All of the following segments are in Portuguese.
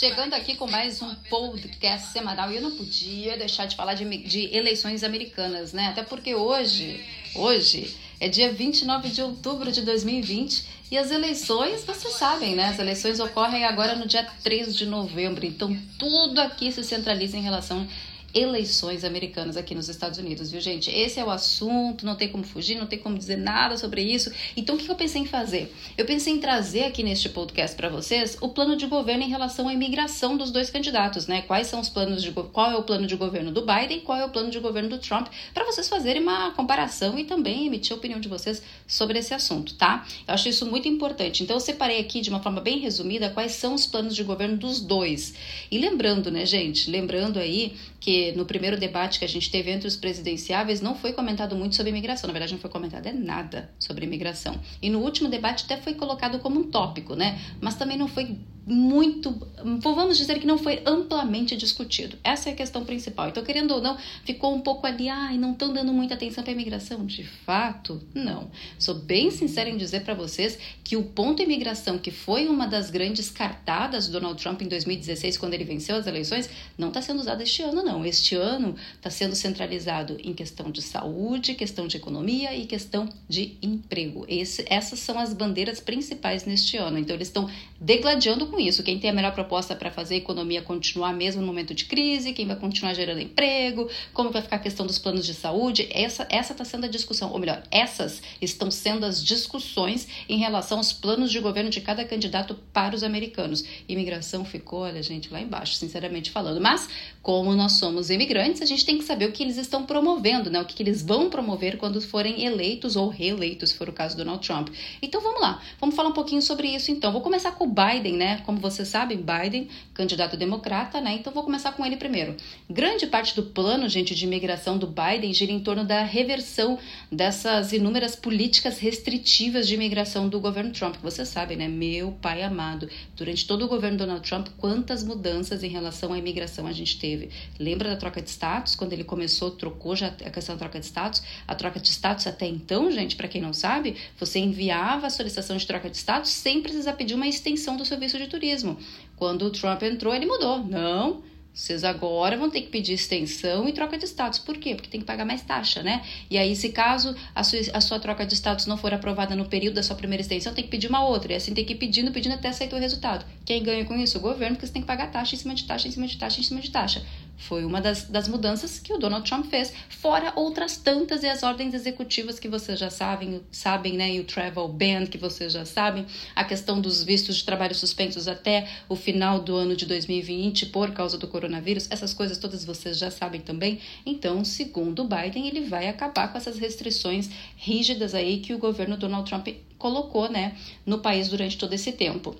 Chegando aqui com mais um podcast semanal e eu não podia deixar de falar de, de eleições americanas, né? Até porque hoje, hoje é dia 29 de outubro de 2020 e as eleições, vocês sabem, né? As eleições ocorrem agora no dia 3 de novembro, então tudo aqui se centraliza em relação eleições americanas aqui nos Estados Unidos, viu, gente? Esse é o assunto, não tem como fugir, não tem como dizer nada sobre isso. Então, o que eu pensei em fazer? Eu pensei em trazer aqui neste podcast para vocês o plano de governo em relação à imigração dos dois candidatos, né? Quais são os planos de qual é o plano de governo do Biden e qual é o plano de governo do Trump, para vocês fazerem uma comparação e também emitir a opinião de vocês sobre esse assunto, tá? Eu acho isso muito importante. Então, eu separei aqui de uma forma bem resumida quais são os planos de governo dos dois. E lembrando, né, gente? Lembrando aí que no primeiro debate que a gente teve entre os presidenciáveis não foi comentado muito sobre imigração. Na verdade, não foi comentado é nada sobre imigração. E no último debate até foi colocado como um tópico, né? Mas também não foi muito, vamos dizer que não foi amplamente discutido. Essa é a questão principal. Então, querendo ou não, ficou um pouco ali, ai, não estão dando muita atenção para a imigração. De fato, não. Sou bem sincera em dizer para vocês que o ponto imigração, que foi uma das grandes cartadas do Donald Trump em 2016, quando ele venceu as eleições, não está sendo usado este ano, não. Este ano está sendo centralizado em questão de saúde, questão de economia e questão de emprego. Esse, essas são as bandeiras principais neste ano. Então, eles estão degladiando com isso. Quem tem a melhor proposta para fazer a economia continuar mesmo no momento de crise, quem vai continuar gerando emprego, como vai ficar a questão dos planos de saúde. Essa está sendo a discussão, ou melhor, essas estão sendo as discussões em relação aos planos de governo de cada candidato para os americanos. Imigração ficou, olha, gente, lá embaixo, sinceramente falando. Mas, como nós somos imigrantes, a gente tem que saber o que eles estão promovendo, né? O que, que eles vão promover quando forem eleitos ou reeleitos, se for o caso do Donald Trump. Então vamos lá, vamos falar um pouquinho sobre isso então. Vou começar com o Biden, né? Como vocês sabem, Biden, candidato democrata, né? Então vou começar com ele primeiro. Grande parte do plano, gente, de imigração do Biden gira em torno da reversão dessas inúmeras políticas restritivas de imigração do governo Trump, que vocês sabem, né? Meu pai amado. Durante todo o governo Donald Trump, quantas mudanças em relação à imigração a gente teve? Lembra da troca de status? Quando ele começou, trocou já a questão da troca de status. A troca de status até então, gente, para quem não sabe, você enviava a solicitação de troca de status sem precisar pedir uma extensão do seu de turismo. Quando o Trump entrou, ele mudou. Não, vocês agora vão ter que pedir extensão e troca de status. Por quê? Porque tem que pagar mais taxa, né? E aí, se caso a sua, a sua troca de status não for aprovada no período da sua primeira extensão, tem que pedir uma outra. E assim tem que ir pedindo, pedindo até aceitar o resultado. Quem ganha com isso? O governo, porque você tem que pagar taxa em cima de taxa, em cima de taxa, em cima de taxa. Foi uma das, das mudanças que o Donald Trump fez, fora outras tantas e as ordens executivas que vocês já sabem, sabem, né? E o travel ban que vocês já sabem, a questão dos vistos de trabalho suspensos até o final do ano de 2020 por causa do coronavírus, essas coisas todas vocês já sabem também. Então, segundo Biden, ele vai acabar com essas restrições rígidas aí que o governo Donald Trump colocou, né, no país durante todo esse tempo.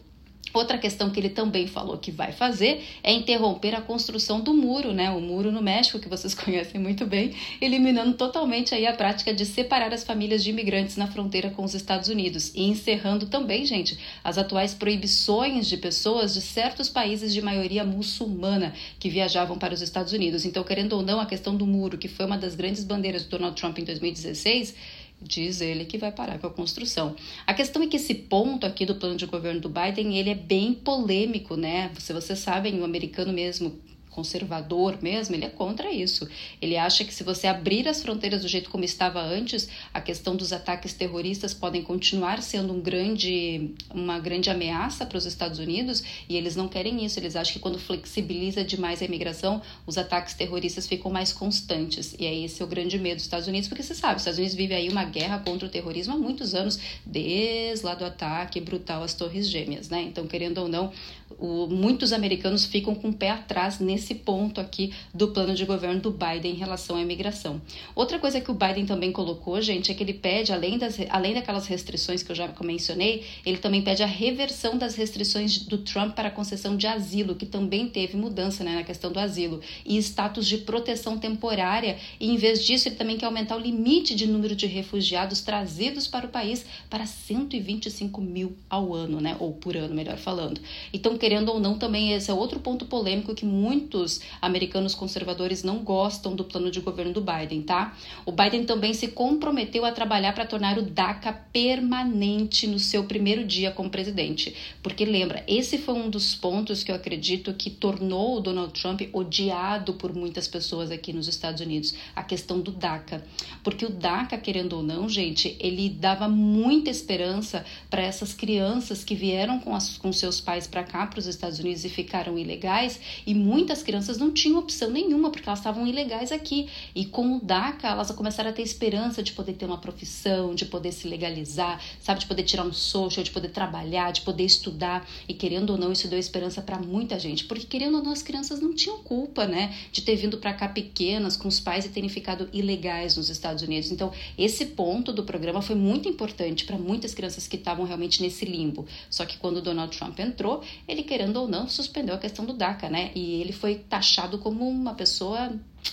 Outra questão que ele também falou que vai fazer é interromper a construção do muro, né? O muro no México, que vocês conhecem muito bem, eliminando totalmente aí a prática de separar as famílias de imigrantes na fronteira com os Estados Unidos e encerrando também, gente, as atuais proibições de pessoas de certos países de maioria muçulmana que viajavam para os Estados Unidos. Então, querendo ou não, a questão do muro, que foi uma das grandes bandeiras do Donald Trump em 2016, diz ele que vai parar com a construção. A questão é que esse ponto aqui do plano de governo do Biden, ele é bem polêmico, né? Se vocês sabem, o americano mesmo conservador mesmo, ele é contra isso. Ele acha que se você abrir as fronteiras do jeito como estava antes, a questão dos ataques terroristas podem continuar sendo um grande, uma grande ameaça para os Estados Unidos e eles não querem isso. Eles acham que quando flexibiliza demais a imigração, os ataques terroristas ficam mais constantes. E é esse o grande medo dos Estados Unidos, porque você sabe, os Estados Unidos vive aí uma guerra contra o terrorismo há muitos anos, desde lá do ataque brutal às Torres Gêmeas, né? Então, querendo ou não, o, muitos americanos ficam com o pé atrás nesse ponto aqui do plano de governo do Biden em relação à imigração. Outra coisa que o Biden também colocou, gente, é que ele pede, além, das, além daquelas restrições que eu já mencionei, ele também pede a reversão das restrições do Trump para a concessão de asilo, que também teve mudança né, na questão do asilo, e status de proteção temporária. E em vez disso, ele também quer aumentar o limite de número de refugiados trazidos para o país para 125 mil ao ano, né? Ou por ano, melhor falando. Então, querendo ou não, também esse é outro ponto polêmico que muito muitos americanos conservadores não gostam do plano de governo do Biden, tá? O Biden também se comprometeu a trabalhar para tornar o DACA permanente no seu primeiro dia como presidente. Porque lembra, esse foi um dos pontos que eu acredito que tornou o Donald Trump odiado por muitas pessoas aqui nos Estados Unidos, a questão do DACA. Porque o DACA, querendo ou não, gente, ele dava muita esperança para essas crianças que vieram com, as, com seus pais para cá, para os Estados Unidos, e ficaram ilegais, e muitas crianças não tinham opção nenhuma, porque elas estavam ilegais aqui. E com o DACA, elas começaram a ter esperança de poder ter uma profissão, de poder se legalizar, sabe, de poder tirar um social, de poder trabalhar, de poder estudar. E querendo ou não, isso deu esperança para muita gente, porque querendo ou não, as crianças não tinham culpa, né, de ter vindo para cá pequenas com os pais e terem ficado ilegais nos Estados Unidos. Então, esse ponto do programa foi muito importante para muitas crianças que estavam realmente nesse limbo. Só que quando Donald Trump entrou, ele querendo ou não suspendeu a questão do DACA, né? E ele foi taxado como uma pessoa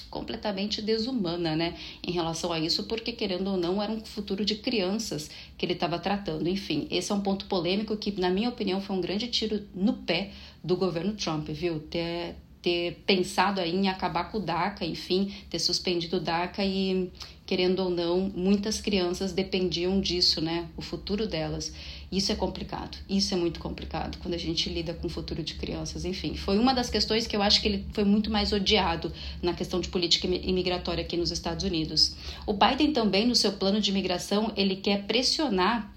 completamente desumana, né, em relação a isso, porque querendo ou não era um futuro de crianças que ele estava tratando. Enfim, esse é um ponto polêmico que, na minha opinião, foi um grande tiro no pé do governo Trump, viu? Ter, ter pensado aí em acabar com o DACA, enfim, ter suspendido o DACA e, querendo ou não, muitas crianças dependiam disso, né? O futuro delas. Isso é complicado, isso é muito complicado quando a gente lida com o futuro de crianças. Enfim, foi uma das questões que eu acho que ele foi muito mais odiado na questão de política imigratória aqui nos Estados Unidos. O Biden também, no seu plano de imigração, ele quer pressionar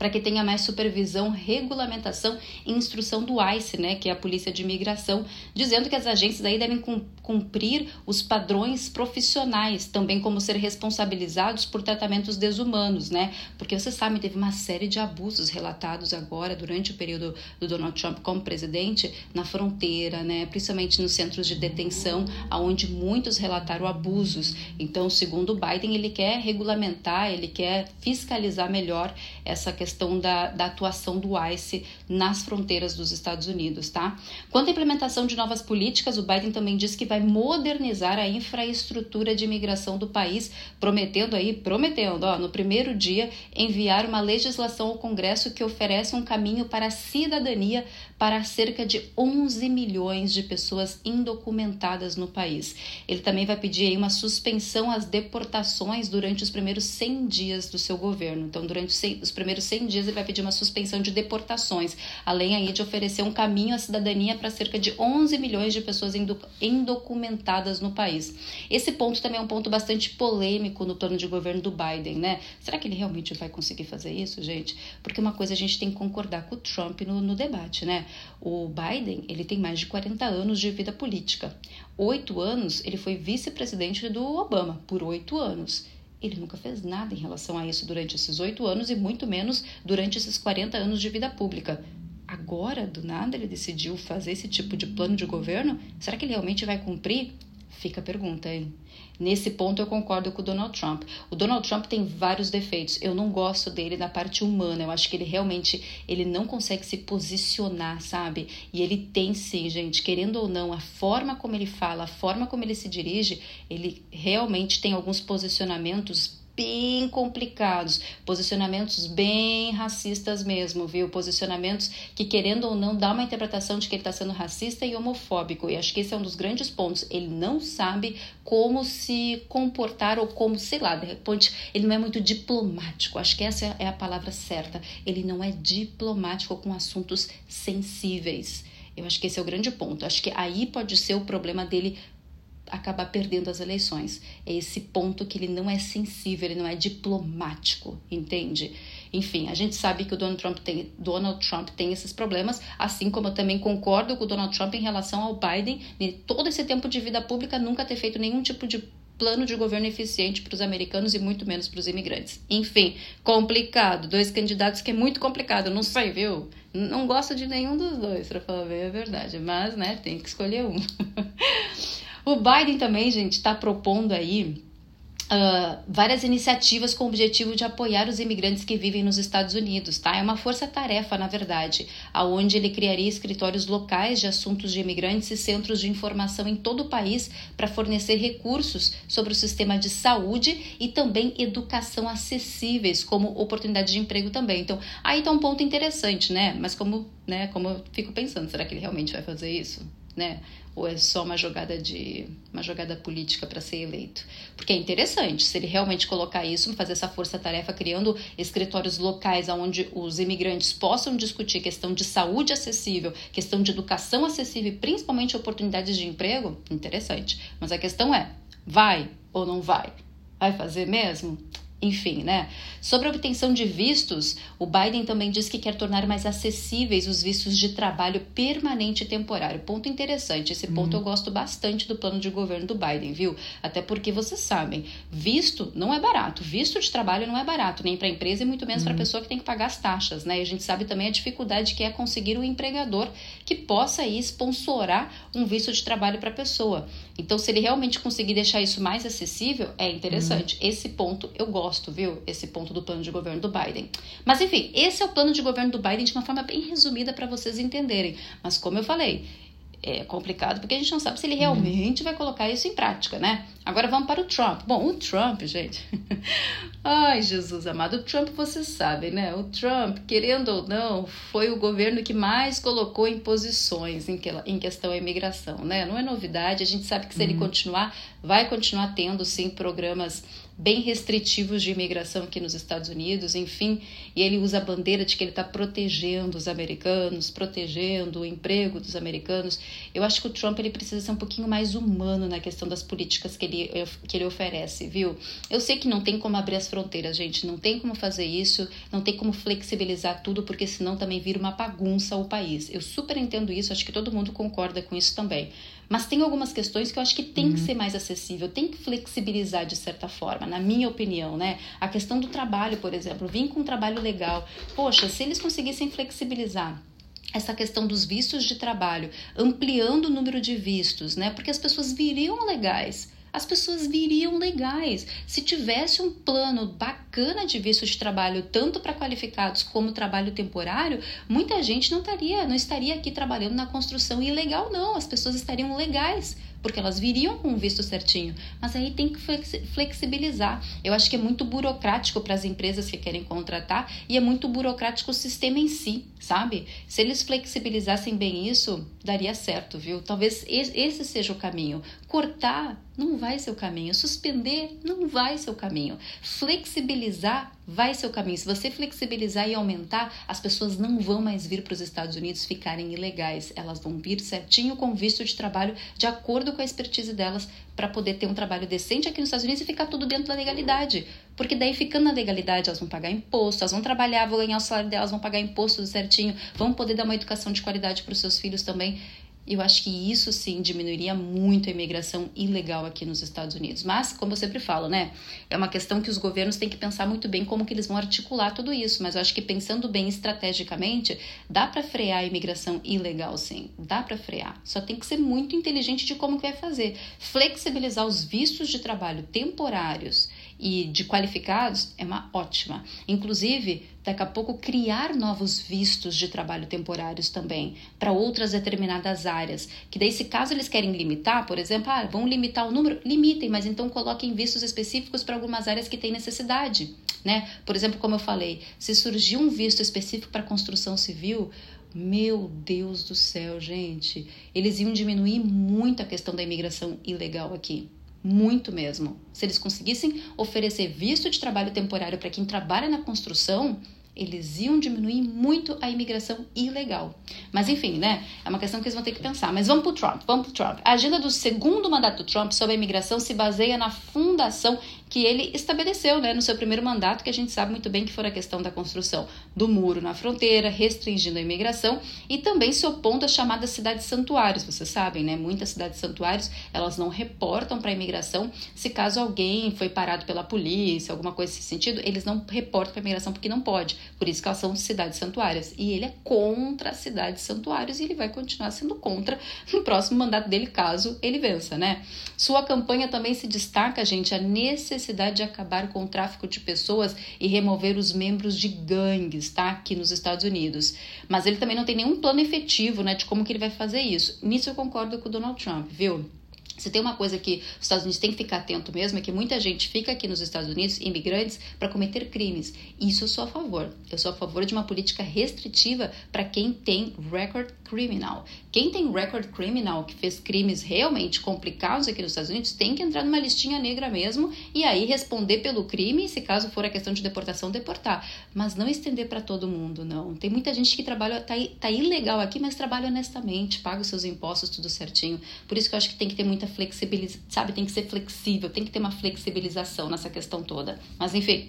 para que tenha mais supervisão, regulamentação e instrução do ICE, né, que é a Polícia de Imigração, dizendo que as agências aí devem cumprir os padrões profissionais, também como ser responsabilizados por tratamentos desumanos, né? Porque você sabe, teve uma série de abusos relatados agora durante o período do Donald Trump como presidente na fronteira, né, principalmente nos centros de detenção, aonde muitos relataram abusos. Então, segundo Biden, ele quer regulamentar, ele quer fiscalizar melhor essa questão da, da atuação do ICE nas fronteiras dos Estados Unidos, tá? Quanto à implementação de novas políticas, o Biden também disse que vai modernizar a infraestrutura de imigração do país, prometendo aí, prometendo, ó, no primeiro dia, enviar uma legislação ao Congresso que oferece um caminho para a cidadania para cerca de 11 milhões de pessoas indocumentadas no país. Ele também vai pedir aí uma suspensão às deportações durante os primeiros 100 dias do seu governo. Então, durante os primeiros 100 dias, ele vai pedir uma suspensão de deportações, além aí de oferecer um caminho à cidadania para cerca de 11 milhões de pessoas indocumentadas no país. Esse ponto também é um ponto bastante polêmico no plano de governo do Biden, né? Será que ele realmente vai conseguir fazer isso, gente? Porque uma coisa a gente tem que concordar com o Trump no, no debate, né? O Biden, ele tem mais de 40 anos de vida política. Oito anos, ele foi vice-presidente do Obama, por oito anos. Ele nunca fez nada em relação a isso durante esses oito anos e muito menos durante esses 40 anos de vida pública. Agora, do nada, ele decidiu fazer esse tipo de plano de governo? Será que ele realmente vai cumprir? Fica a pergunta, hein? Nesse ponto eu concordo com o Donald Trump. O Donald Trump tem vários defeitos. Eu não gosto dele na parte humana. Eu acho que ele realmente ele não consegue se posicionar, sabe? E ele tem sim, gente, querendo ou não, a forma como ele fala, a forma como ele se dirige, ele realmente tem alguns posicionamentos bem complicados, posicionamentos bem racistas mesmo, viu? Posicionamentos que, querendo ou não, dá uma interpretação de que ele está sendo racista e homofóbico. E acho que esse é um dos grandes pontos. Ele não sabe como se comportar ou como, sei lá, de repente, ele não é muito diplomático. Acho que essa é a palavra certa. Ele não é diplomático com assuntos sensíveis. Eu acho que esse é o grande ponto. Acho que aí pode ser o problema dele acabar perdendo as eleições. É esse ponto que ele não é sensível, ele não é diplomático, entende? Enfim, a gente sabe que o Donald Trump tem, Donald Trump tem esses problemas, assim como eu também concordo com o Donald Trump em relação ao Biden, todo esse tempo de vida pública nunca ter feito nenhum tipo de plano de governo eficiente para os americanos e muito menos para os imigrantes. Enfim, complicado. Dois candidatos que é muito complicado. Não sei, viu? Não gosto de nenhum dos dois, para falar bem a verdade. Mas, né, tem que escolher um. O Biden também, gente, está propondo aí Uh, várias iniciativas com o objetivo de apoiar os imigrantes que vivem nos Estados Unidos, tá? É uma força-tarefa, na verdade, aonde ele criaria escritórios locais de assuntos de imigrantes e centros de informação em todo o país para fornecer recursos sobre o sistema de saúde e também educação acessíveis, como oportunidade de emprego também. Então, aí tá um ponto interessante, né? Mas como, né, como eu fico pensando, será que ele realmente vai fazer isso? né? Ou é só uma jogada de uma jogada política para ser eleito? Porque é interessante, se ele realmente colocar isso, fazer essa força-tarefa criando escritórios locais onde os imigrantes possam discutir questão de saúde acessível, questão de educação acessível e principalmente oportunidades de emprego, interessante. Mas a questão é, vai ou não vai? Vai fazer mesmo? Enfim, né? Sobre a obtenção de vistos, o Biden também diz que quer tornar mais acessíveis os vistos de trabalho permanente e temporário. Ponto interessante. Esse ponto uhum. eu gosto bastante do plano de governo do Biden, viu? Até porque vocês sabem, visto não é barato. Visto de trabalho não é barato, nem para a empresa e muito menos uhum. para a pessoa que tem que pagar as taxas, né? E a gente sabe também a dificuldade que é conseguir um empregador que possa aí sponsorar um visto de trabalho para a pessoa. Então, se ele realmente conseguir deixar isso mais acessível, é interessante. Uhum. Esse ponto eu gosto, viu? Esse ponto do plano de governo do Biden. Mas, enfim, esse é o plano de governo do Biden de uma forma bem resumida para vocês entenderem. Mas, como eu falei, é complicado porque a gente não sabe se ele realmente vai colocar isso em prática, né? Agora vamos para o Trump. Bom, o Trump, gente. Ai, Jesus amado, o Trump vocês sabem, né? O Trump, querendo ou não, foi o governo que mais colocou imposições em, que, em questão à imigração, né? Não é novidade, a gente sabe que se uhum. ele continuar, vai continuar tendo sim programas bem restritivos de imigração aqui nos Estados Unidos, enfim, e ele usa a bandeira de que ele está protegendo os americanos, protegendo o emprego dos americanos. Eu acho que o Trump ele precisa ser um pouquinho mais humano na questão das políticas que ele, que ele oferece, viu? Eu sei que não tem como abrir as fronteiras, gente, não tem como fazer isso, não tem como flexibilizar tudo, porque senão também vira uma bagunça o país. Eu super entendo isso, acho que todo mundo concorda com isso também. Mas tem algumas questões que eu acho que tem uhum. que ser mais acessível, tem que flexibilizar de certa forma, na minha opinião, né? A questão do trabalho, por exemplo, vim com um trabalho legal. Poxa, se eles conseguissem flexibilizar essa questão dos vistos de trabalho, ampliando o número de vistos, né? Porque as pessoas viriam legais as pessoas viriam legais. Se tivesse um plano bacana de visto de trabalho, tanto para qualificados como trabalho temporário, muita gente não estaria, não estaria aqui trabalhando na construção ilegal, não. As pessoas estariam legais porque elas viriam com o visto certinho. Mas aí tem que flexibilizar. Eu acho que é muito burocrático para as empresas que querem contratar e é muito burocrático o sistema em si, sabe? Se eles flexibilizassem bem isso, daria certo, viu? Talvez esse seja o caminho. Cortar não vai ser o caminho. Suspender não vai ser o caminho. Flexibilizar vai ser o caminho. Se você flexibilizar e aumentar, as pessoas não vão mais vir para os Estados Unidos ficarem ilegais. Elas vão vir certinho com visto de trabalho de acordo com a expertise delas para poder ter um trabalho decente aqui nos Estados Unidos e ficar tudo dentro da legalidade. Porque daí, ficando na legalidade, elas vão pagar imposto, elas vão trabalhar, vão ganhar o salário delas, vão pagar imposto certinho, vão poder dar uma educação de qualidade para os seus filhos também. Eu acho que isso sim diminuiria muito a imigração ilegal aqui nos Estados Unidos. Mas, como eu sempre falo, né? É uma questão que os governos têm que pensar muito bem como que eles vão articular tudo isso. Mas eu acho que pensando bem estrategicamente, dá para frear a imigração ilegal, sim. Dá para frear. Só tem que ser muito inteligente de como que vai fazer. Flexibilizar os vistos de trabalho temporários e de qualificados é uma ótima. Inclusive, daqui a pouco criar novos vistos de trabalho temporários também para outras determinadas áreas. Que daí, se caso eles querem limitar, por exemplo, ah, vão limitar o número, limitem, mas então coloquem vistos específicos para algumas áreas que têm necessidade. Né? Por exemplo, como eu falei, se surgir um visto específico para construção civil, meu Deus do céu, gente, eles iam diminuir muito a questão da imigração ilegal aqui. Muito mesmo. Se eles conseguissem oferecer visto de trabalho temporário para quem trabalha na construção, eles iam diminuir muito a imigração ilegal. Mas enfim, né? É uma questão que eles vão ter que pensar. Mas vamos para o Trump, vamos para Trump. A agenda do segundo mandato do Trump sobre a imigração se baseia na fundação que ele estabeleceu né, no seu primeiro mandato, que a gente sabe muito bem que foi a questão da construção do muro na fronteira, restringindo a imigração e também se opondo às chamadas cidades santuários. Vocês sabem, né? Muitas cidades santuários elas não reportam para a imigração se caso alguém foi parado pela polícia, alguma coisa nesse sentido, eles não reportam para a imigração porque não pode. Por isso que elas são cidades santuárias. E ele é contra as cidades santuários e ele vai continuar sendo contra no próximo mandato dele, caso ele vença, né? Sua campanha também se destaca, gente, a necessidade necessidade de acabar com o tráfico de pessoas e remover os membros de gangues, tá? Aqui nos Estados Unidos. Mas ele também não tem nenhum plano efetivo, né, de como que ele vai fazer isso. Nisso eu concordo com o Donald Trump, viu? Se tem uma coisa que os Estados Unidos têm que ficar atento mesmo, é que muita gente fica aqui nos Estados Unidos, imigrantes, para cometer crimes. Isso eu sou a favor. Eu sou a favor de uma política restritiva para quem tem record criminal. Quem tem record criminal, que fez crimes realmente complicados aqui nos Estados Unidos, tem que entrar numa listinha negra mesmo e aí responder pelo crime, se caso for a questão de deportação, deportar. Mas não estender para todo mundo, não. Tem muita gente que trabalha, tá, tá ilegal aqui, mas trabalha honestamente, paga os seus impostos tudo certinho. Por isso que eu acho que tem que ter muita flexibilização, sabe? Tem que ser flexível, tem que ter uma flexibilização nessa questão toda. Mas enfim,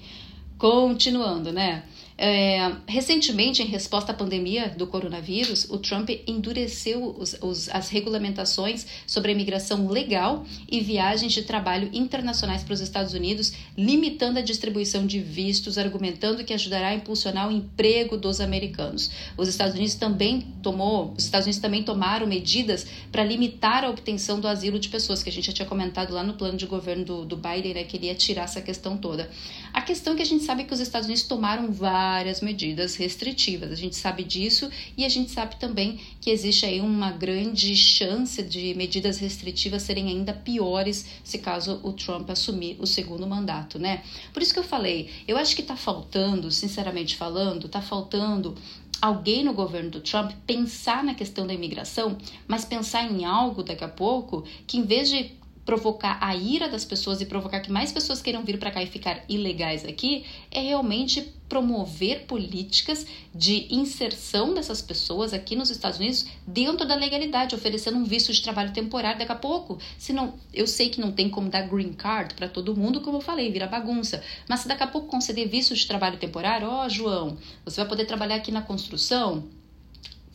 continuando, né? É, recentemente, em resposta à pandemia do coronavírus, o Trump endureceu os, os, as regulamentações sobre a imigração legal e viagens de trabalho internacionais para os Estados Unidos, limitando a distribuição de vistos, argumentando que ajudará a impulsionar o emprego dos americanos. Os Estados Unidos também tomou, os Estados Unidos também tomaram medidas para limitar a obtenção do asilo de pessoas, que a gente já tinha comentado lá no plano de governo do, do Biden, né, que ele ia tirar essa questão toda. A questão é que a gente sabe que os Estados Unidos tomaram várias medidas restritivas. A gente sabe disso e a gente sabe também que existe aí uma grande chance de medidas restritivas serem ainda piores se caso o Trump assumir o segundo mandato, né? Por isso que eu falei, eu acho que tá faltando, sinceramente falando, tá faltando alguém no governo do Trump pensar na questão da imigração, mas pensar em algo daqui a pouco que em vez de provocar a ira das pessoas e provocar que mais pessoas queiram vir para cá e ficar ilegais aqui, é realmente promover políticas de inserção dessas pessoas aqui nos Estados Unidos dentro da legalidade, oferecendo um visto de trabalho temporário daqui a pouco. Se não, eu sei que não tem como dar green card para todo mundo, como eu falei, vira bagunça. Mas se daqui a pouco conceder visto de trabalho temporário, ó, oh, João, você vai poder trabalhar aqui na construção,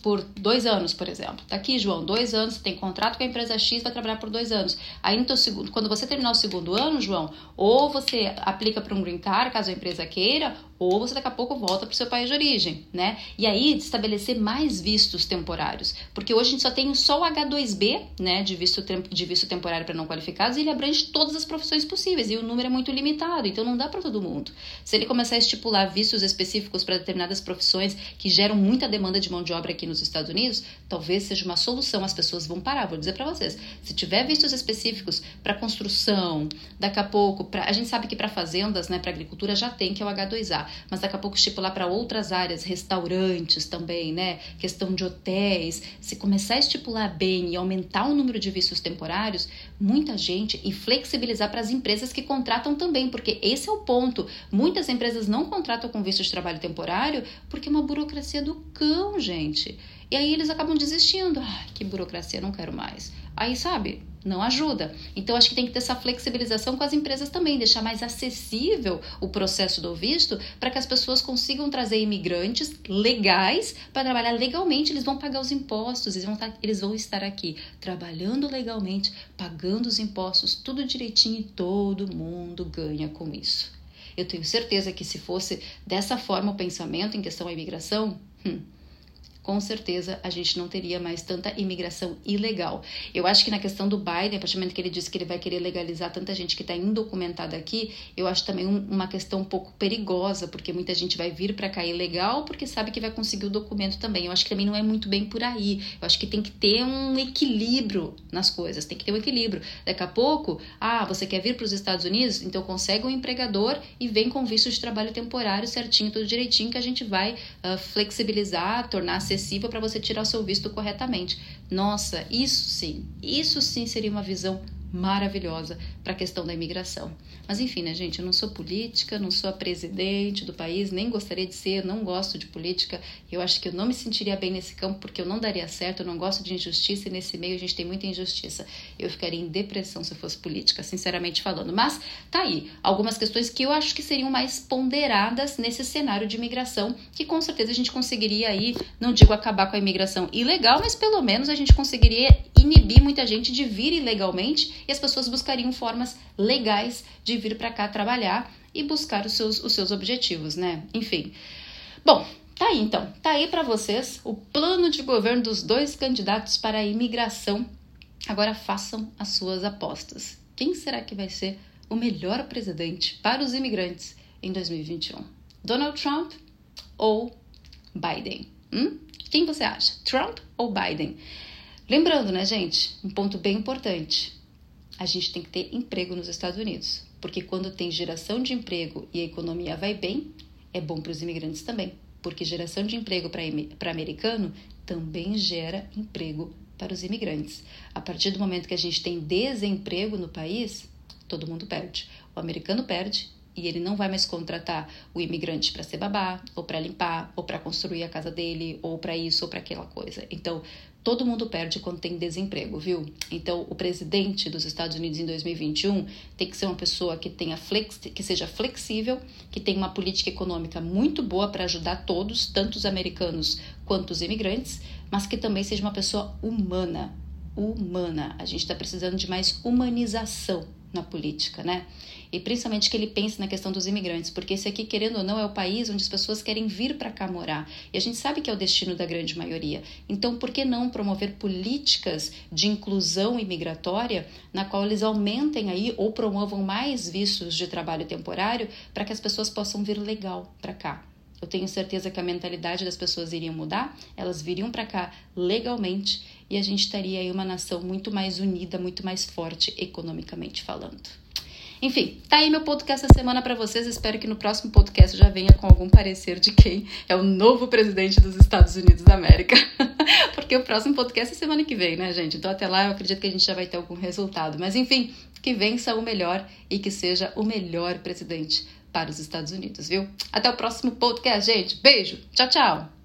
por dois anos, por exemplo. Tá aqui, João, dois anos, você tem contrato com a empresa X, vai trabalhar por dois anos. Aí, no teu segundo, quando você terminar o segundo ano, João, ou você aplica para um green card, caso a empresa queira, ou você daqui a pouco volta para o seu país de origem, né? E aí estabelecer mais vistos temporários, porque hoje a gente só tem só o H2B, né, de visto de visto temporário para não qualificados, e ele abrange todas as profissões possíveis e o número é muito limitado, então não dá para todo mundo. Se ele começar a estipular vistos específicos para determinadas profissões que geram muita demanda de mão de obra aqui nos Estados Unidos, talvez seja uma solução, as pessoas vão parar. Vou dizer para vocês, se tiver vistos específicos para construção, daqui a pouco, pra, a gente sabe que para fazendas, né, para agricultura já tem que é o H2A mas daqui a pouco estipular para outras áreas, restaurantes também, né? Questão de hotéis. Se começar a estipular bem e aumentar o número de vistos temporários, muita gente e flexibilizar para as empresas que contratam também, porque esse é o ponto. Muitas empresas não contratam com visto de trabalho temporário porque é uma burocracia do cão, gente. E aí eles acabam desistindo. Ai, que burocracia, não quero mais. Aí, sabe, não ajuda. Então, acho que tem que ter essa flexibilização com as empresas também, deixar mais acessível o processo do visto para que as pessoas consigam trazer imigrantes legais para trabalhar legalmente. Eles vão pagar os impostos, eles vão, tá, eles vão estar aqui trabalhando legalmente, pagando os impostos, tudo direitinho e todo mundo ganha com isso. Eu tenho certeza que se fosse dessa forma o pensamento em questão à imigração, hum, com certeza a gente não teria mais tanta imigração ilegal. Eu acho que na questão do Biden, a partir do momento que ele disse que ele vai querer legalizar tanta gente que está indocumentada aqui, eu acho também um, uma questão um pouco perigosa, porque muita gente vai vir para cá ilegal porque sabe que vai conseguir o documento também. Eu acho que também não é muito bem por aí. Eu acho que tem que ter um equilíbrio nas coisas, tem que ter um equilíbrio. Daqui a pouco, ah, você quer vir para os Estados Unidos? Então consegue um empregador e vem com visto de trabalho temporário certinho, tudo direitinho, que a gente vai uh, flexibilizar, tornar acessível para você tirar o seu visto corretamente. Nossa, isso sim, isso sim seria uma visão maravilhosa para a questão da imigração. Mas enfim, né, gente? Eu não sou política, não sou a presidente do país, nem gostaria de ser, não gosto de política. Eu acho que eu não me sentiria bem nesse campo porque eu não daria certo, eu não gosto de injustiça e nesse meio a gente tem muita injustiça. Eu ficaria em depressão se eu fosse política, sinceramente falando. Mas tá aí algumas questões que eu acho que seriam mais ponderadas nesse cenário de imigração, que com certeza a gente conseguiria aí, não digo acabar com a imigração ilegal, mas pelo menos a gente conseguiria inibir muita gente de vir ilegalmente e as pessoas buscariam formas legais de vir para cá trabalhar e buscar os seus, os seus objetivos, né? Enfim. Bom, tá aí então. Tá aí para vocês o plano de governo dos dois candidatos para a imigração. Agora façam as suas apostas. Quem será que vai ser o melhor presidente para os imigrantes em 2021? Donald Trump ou Biden? Hum? Quem você acha? Trump ou Biden? Lembrando, né, gente, um ponto bem importante. a gente tem que ter emprego nos Estados Unidos, porque quando tem geração de emprego e a economia vai bem, é bom para os imigrantes também, porque geração de emprego para americano também gera emprego para os imigrantes. A partir do momento que a gente tem desemprego no país, todo mundo perde. O americano perde e ele não vai mais contratar o imigrante para ser babá, ou para limpar, ou para construir a casa dele, ou para isso, ou para aquela coisa. Então, todo mundo perde quando tem desemprego, viu? Então, o presidente dos Estados Unidos em 2021 tem que ser uma pessoa que tenha flex, que seja flexível, que tenha uma política econômica muito boa para ajudar todos, tanto os americanos quanto os imigrantes, mas que também seja uma pessoa humana, humana. A gente está precisando de mais humanização na política, né? E principalmente que ele pense na questão dos imigrantes, porque esse aqui, querendo ou não, é o país onde as pessoas querem vir para cá morar. E a gente sabe que é o destino da grande maioria. Então, por que não promover políticas de inclusão imigratória na qual eles aumentem aí ou promovam mais vistos de trabalho temporário para que as pessoas possam vir legal para cá? Eu tenho certeza que a mentalidade das pessoas iria mudar, elas viriam para cá legalmente e a gente estaria aí uma nação muito mais unida, muito mais forte economicamente falando. Enfim, tá aí meu podcast essa semana para vocês. Espero que no próximo podcast já venha com algum parecer de quem é o novo presidente dos Estados Unidos da América. Porque o próximo podcast é semana que vem, né, gente? Então até lá eu acredito que a gente já vai ter algum resultado. Mas enfim, que vença o melhor e que seja o melhor presidente para os Estados Unidos, viu? Até o próximo podcast, gente. Beijo. Tchau, tchau.